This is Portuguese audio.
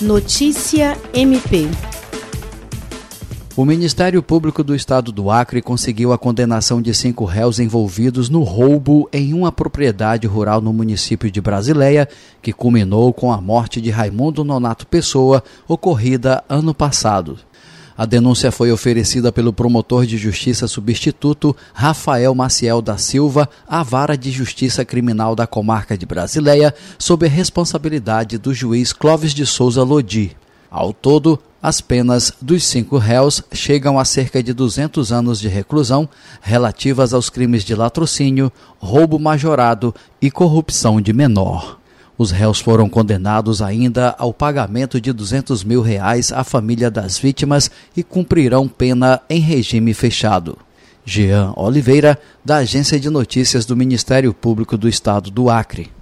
Notícia MP. O Ministério Público do Estado do Acre conseguiu a condenação de cinco réus envolvidos no roubo em uma propriedade rural no município de Brasileia, que culminou com a morte de Raimundo Nonato Pessoa, ocorrida ano passado. A denúncia foi oferecida pelo promotor de justiça substituto Rafael Maciel da Silva à Vara de Justiça Criminal da Comarca de Brasileia, sob a responsabilidade do juiz Clóvis de Souza Lodi. Ao todo, as penas dos cinco réus chegam a cerca de 200 anos de reclusão relativas aos crimes de latrocínio, roubo majorado e corrupção de menor. Os réus foram condenados ainda ao pagamento de 200 mil reais à família das vítimas e cumprirão pena em regime fechado. Jean Oliveira, da Agência de Notícias do Ministério Público do Estado do Acre.